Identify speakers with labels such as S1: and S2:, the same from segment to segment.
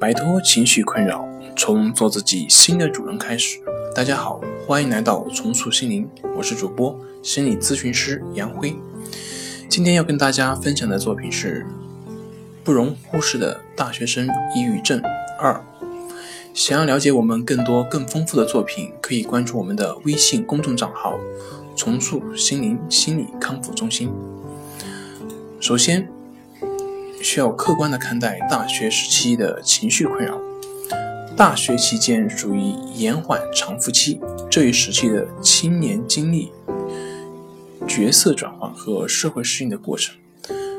S1: 摆脱情绪困扰，从做自己新的主人开始。大家好，欢迎来到重塑心灵，我是主播心理咨询师杨辉。今天要跟大家分享的作品是不容忽视的大学生抑郁症二。想要了解我们更多更丰富的作品，可以关注我们的微信公众账号“重塑心灵心理康复中心”。首先。需要客观的看待大学时期的情绪困扰。大学期间属于延缓偿付期，这一时期的青年经历角色转换和社会适应的过程。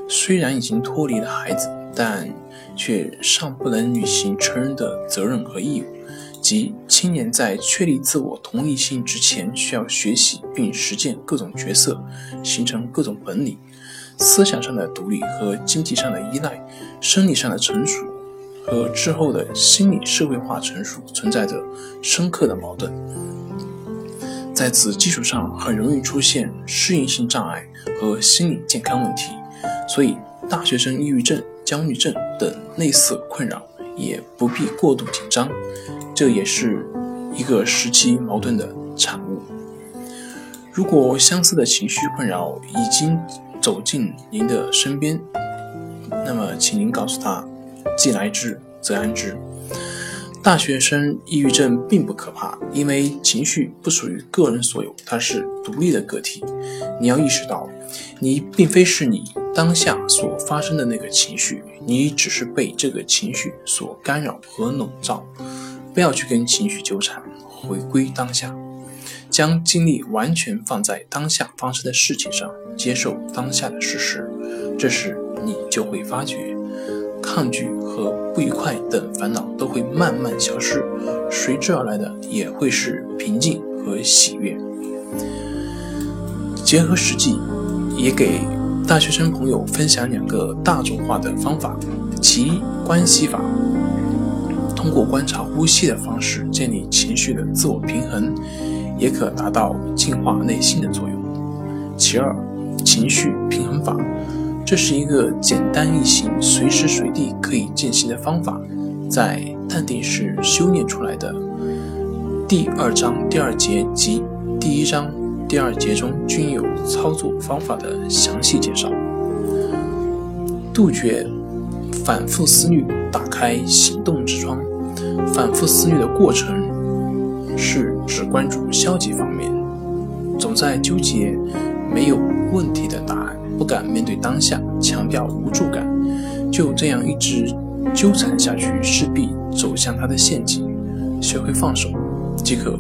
S1: 虽然已经脱离了孩子，但却尚不能履行成人的责任和义务。即青年在确立自我同一性之前，需要学习并实践各种角色，形成各种本领。思想上的独立和经济上的依赖，生理上的成熟和之后的心理社会化成熟存在着深刻的矛盾，在此基础上很容易出现适应性障碍和心理健康问题，所以大学生抑郁症、焦虑症等类似困扰也不必过度紧张，这也是一个时期矛盾的产物。如果相似的情绪困扰已经，走进您的身边，那么请您告诉他：既来之，则安之。大学生抑郁症并不可怕，因为情绪不属于个人所有，它是独立的个体。你要意识到，你并非是你当下所发生的那个情绪，你只是被这个情绪所干扰和笼罩。不要去跟情绪纠缠，回归当下。将精力完全放在当下发生的事情上，接受当下的事实，这时你就会发觉，抗拒和不愉快等烦恼都会慢慢消失，随之而来的也会是平静和喜悦。结合实际，也给大学生朋友分享两个大众化的方法：其一，关系法，通过观察呼吸的方式建立情绪的自我平衡。也可达到净化内心的作用。其二，情绪平衡法，这是一个简单易行、随时随地可以进行的方法，在淡定时修炼出来的。第二章第二节及第一章第二节中均有操作方法的详细介绍。杜绝反复思虑，打开行动之窗。反复思虑的过程。是只关注消极方面，总在纠结没有问题的答案，不敢面对当下，强调无助感，就这样一直纠缠下去，势必走向他的陷阱。学会放手，即可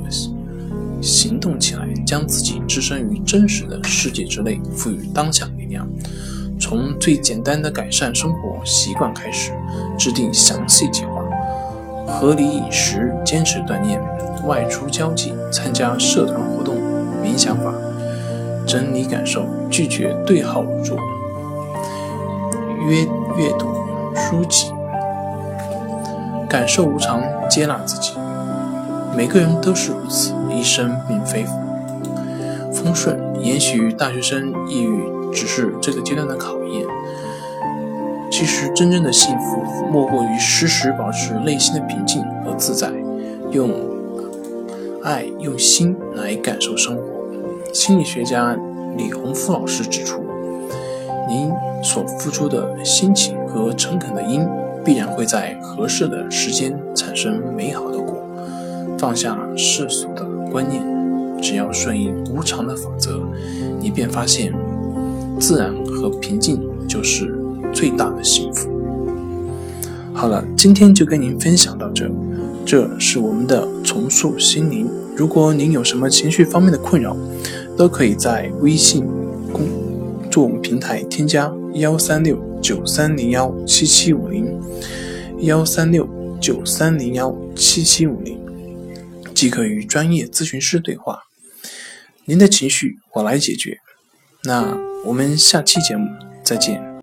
S1: 行动起来，将自己置身于真实的世界之内，赋予当下力量。从最简单的改善生活习惯开始，制定详细计划，合理饮食，坚持锻炼。外出交际，参加社团活动，冥想法，整理感受，拒绝对号入座，约阅读书籍，感受无常，接纳自己。每个人都是如此，一生并非丰顺。也许大学生抑郁只是这个阶段的考验。其实，真正的幸福莫过于时时保持内心的平静和自在，用。爱用心来感受生活。心理学家李洪福老师指出，您所付出的心情和诚恳的因，必然会在合适的时间产生美好的果。放下世俗的观念，只要顺应无常的法则，你便发现，自然和平静就是最大的幸福。好了，今天就跟您分享到这。这是我们的重塑心灵。如果您有什么情绪方面的困扰，都可以在微信公众平台添加幺三六九三零幺七七五零幺三六九三零幺七七五零，即可与专业咨询师对话。您的情绪我来解决。那我们下期节目再见。